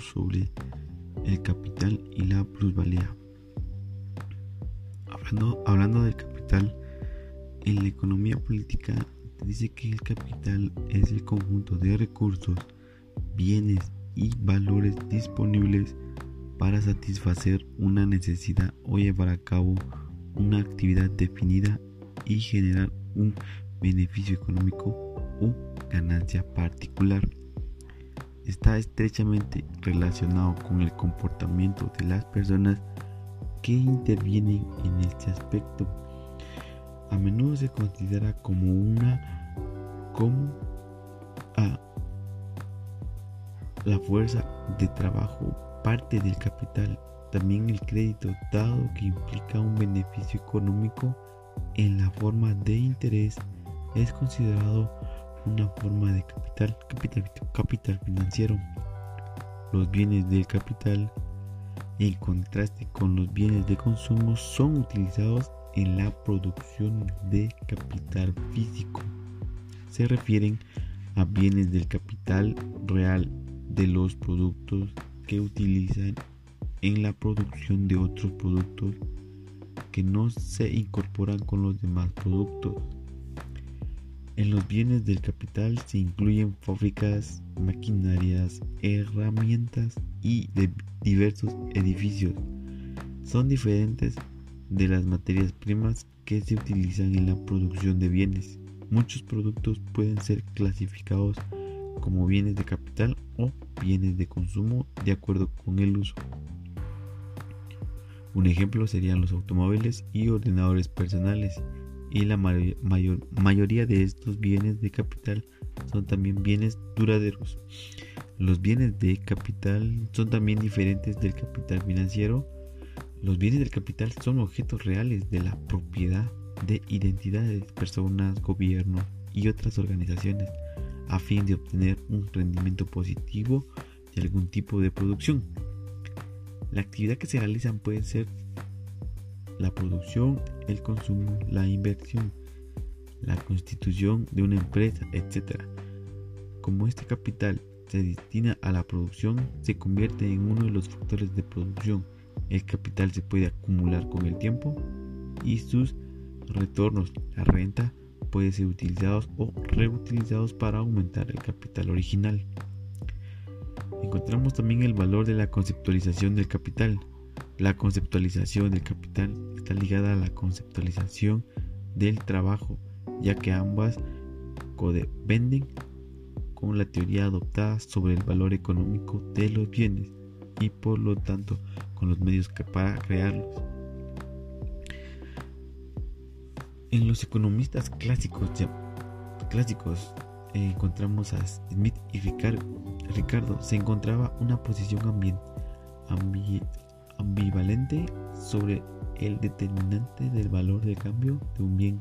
sobre el capital y la plusvalía. Hablando, hablando del capital, en la economía política dice que el capital es el conjunto de recursos, bienes y valores disponibles para satisfacer una necesidad o llevar a cabo una actividad definida y generar un beneficio económico o ganancia particular. Está estrechamente relacionado con el comportamiento de las personas que intervienen en este aspecto. A menudo se considera como una como a la fuerza de trabajo parte del capital, también el crédito dado que implica un beneficio económico en la forma de interés es considerado una forma de capital, capital, financiero. Los bienes del capital, en contraste con los bienes de consumo, son utilizados en la producción de capital físico. Se refieren a bienes del capital real de los productos que utilizan en la producción de otros productos que no se incorporan con los demás productos. En los bienes del capital se incluyen fábricas, maquinarias, herramientas y de diversos edificios. Son diferentes de las materias primas que se utilizan en la producción de bienes. Muchos productos pueden ser clasificados como bienes de capital o bienes de consumo de acuerdo con el uso. Un ejemplo serían los automóviles y ordenadores personales y la mayor, mayoría de estos bienes de capital son también bienes duraderos. Los bienes de capital son también diferentes del capital financiero. Los bienes del capital son objetos reales de la propiedad de identidades, personas, gobiernos y otras organizaciones a fin de obtener un rendimiento positivo de algún tipo de producción. La actividad que se realizan puede ser la producción, el consumo, la inversión, la constitución de una empresa, etc. Como este capital se destina a la producción, se convierte en uno de los factores de producción. El capital se puede acumular con el tiempo y sus retornos, la renta, puede ser utilizados o reutilizados para aumentar el capital original. Encontramos también el valor de la conceptualización del capital. La conceptualización del capital está ligada a la conceptualización del trabajo, ya que ambas codependen con la teoría adoptada sobre el valor económico de los bienes y por lo tanto con los medios que para crearlos. En los economistas clásicos, clásicos eh, encontramos a Smith y Ricardo. Ricardo se encontraba una posición ambivalente sobre el determinante del valor de cambio de un bien,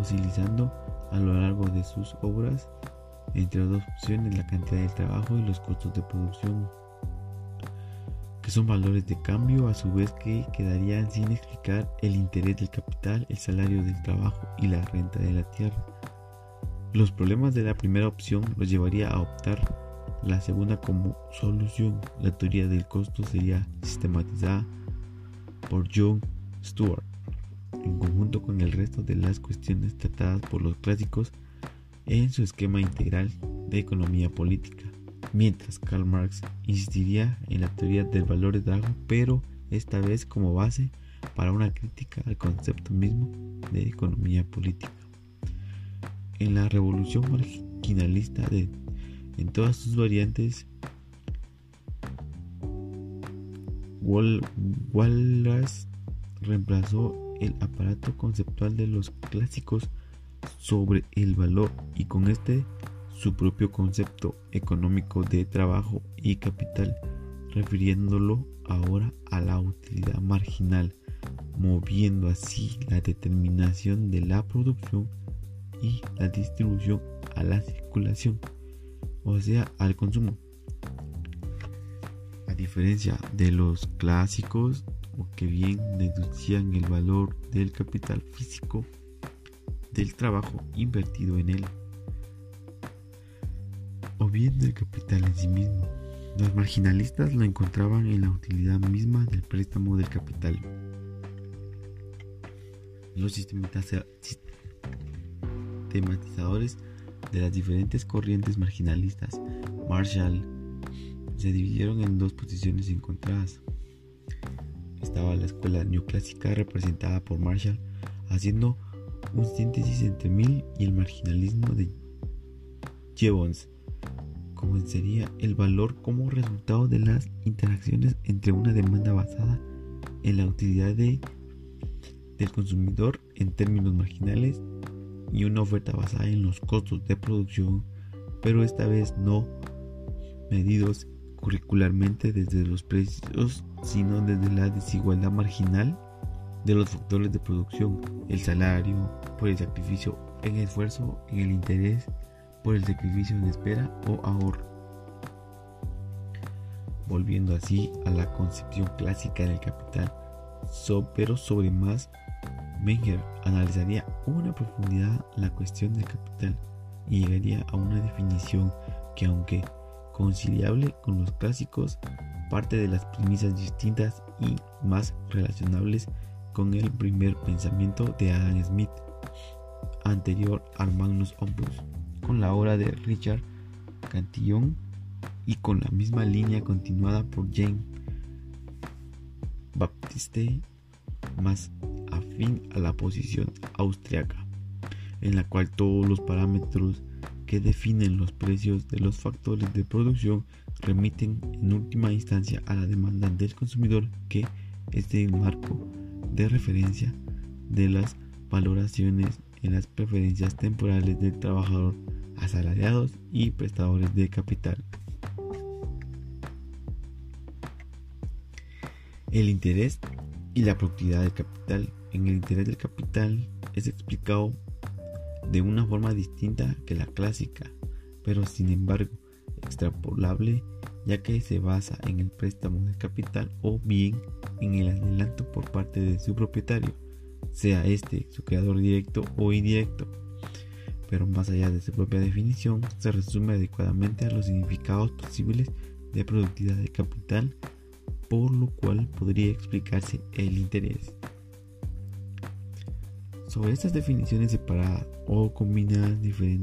oscilando a lo largo de sus obras entre dos opciones, la cantidad de trabajo y los costos de producción, que son valores de cambio a su vez que quedarían sin explicar el interés del capital, el salario del trabajo y la renta de la tierra. Los problemas de la primera opción los llevaría a optar la segunda como solución. La teoría del costo sería sistematizada por John Stuart en conjunto con el resto de las cuestiones tratadas por los clásicos en su esquema integral de economía política, mientras Karl Marx insistiría en la teoría del valor de trabajo, pero esta vez como base para una crítica al concepto mismo de economía política en la revolución marginalista de, en todas sus variantes, Wallace reemplazó el aparato conceptual de los clásicos sobre el valor y con este su propio concepto económico de trabajo y capital, refiriéndolo ahora a la utilidad marginal, moviendo así la determinación de la producción y la distribución a la circulación, o sea, al consumo. A diferencia de los clásicos que bien deducían el valor del capital físico del trabajo invertido en él, o bien del capital en sí mismo. Los marginalistas lo encontraban en la utilidad misma del préstamo del capital. Los sistematizadores de las diferentes corrientes marginalistas, Marshall, se dividieron en dos posiciones encontradas. Estaba la escuela neoclásica representada por Marshall, haciendo un síntesis entre Mill y el marginalismo de Jevons, sería el valor como resultado de las interacciones entre una demanda basada en la utilidad de, del consumidor en términos marginales y una oferta basada en los costos de producción, pero esta vez no medidos curricularmente desde los precios, sino desde la desigualdad marginal de los factores de producción, el salario, por el sacrificio en esfuerzo, en el interés, por el sacrificio en espera o ahorro. Volviendo así a la concepción clásica del capital, pero sobre más, Menger analizaría una profundidad la cuestión del capital y llegaría a una definición que aunque conciliable con los clásicos, parte de las premisas distintas y más relacionables con el primer pensamiento de Adam Smith, anterior al Magnus Opus, con la obra de Richard Cantillon y con la misma línea continuada por Jean Baptiste, más afín a la posición austriaca, en la cual todos los parámetros que definen los precios de los factores de producción remiten en última instancia a la demanda del consumidor que es el marco de referencia de las valoraciones en las preferencias temporales del trabajador, asalariados y prestadores de capital. El interés y la productividad del capital. En el interés del capital es explicado de una forma distinta que la clásica, pero sin embargo extrapolable ya que se basa en el préstamo del capital o bien en el adelanto por parte de su propietario, sea este su creador directo o indirecto. Pero más allá de su propia definición, se resume adecuadamente a los significados posibles de productividad del capital, por lo cual podría explicarse el interés. Sobre estas definiciones separadas o combinadas de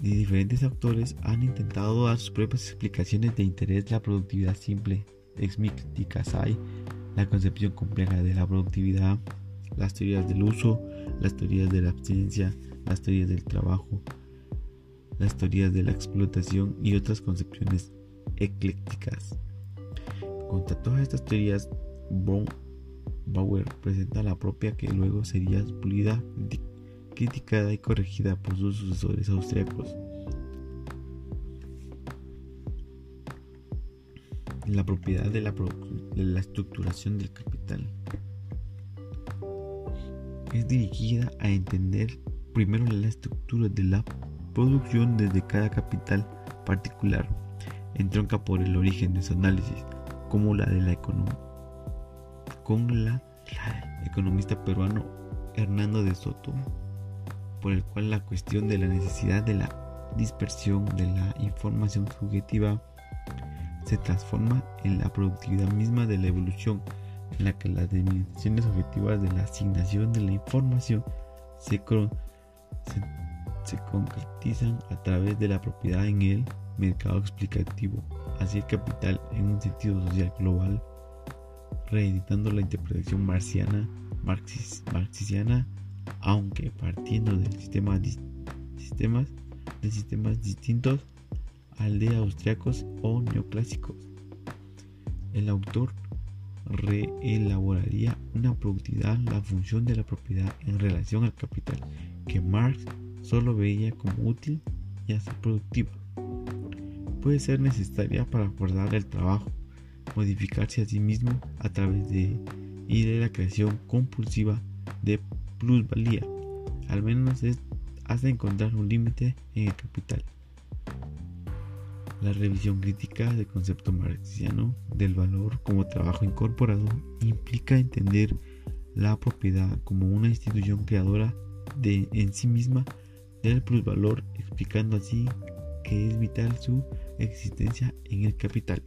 diferentes autores han intentado dar sus propias explicaciones de interés la productividad simple, Smith y la concepción compleja de la productividad, las teorías del uso, las teorías de la abstinencia, las teorías del trabajo, las teorías de la explotación y otras concepciones eclécticas. Contra todas estas teorías, von Bauer presenta la propia que luego sería pulida criticada y corregida por sus sucesores austriacos. La propiedad de la, de la estructuración del capital es dirigida a entender primero la estructura de la producción desde cada capital particular, entronca por el origen de su análisis, como la de la economía, con la, economista peruano Hernando de Soto por el cual la cuestión de la necesidad de la dispersión de la información subjetiva se transforma en la productividad misma de la evolución, en la que las dimensiones objetivas de la asignación de la información se, se, concretizan a través de la propiedad en el mercado explicativo, así el capital en un sentido social global, reeditando la interpretación marxiana, marxisiana aunque partiendo del sistema de sistemas distintos al de austriacos o neoclásicos. El autor reelaboraría una productividad, la función de la propiedad en relación al capital, que Marx solo veía como útil y así productiva. Puede ser necesaria para acordar el trabajo, modificarse a sí mismo a través de y de la creación compulsiva de plusvalía, al menos es hasta encontrar un límite en el capital. La revisión crítica del concepto marxiano del valor como trabajo incorporado implica entender la propiedad como una institución creadora de en sí misma del plusvalor, explicando así que es vital su existencia en el capital.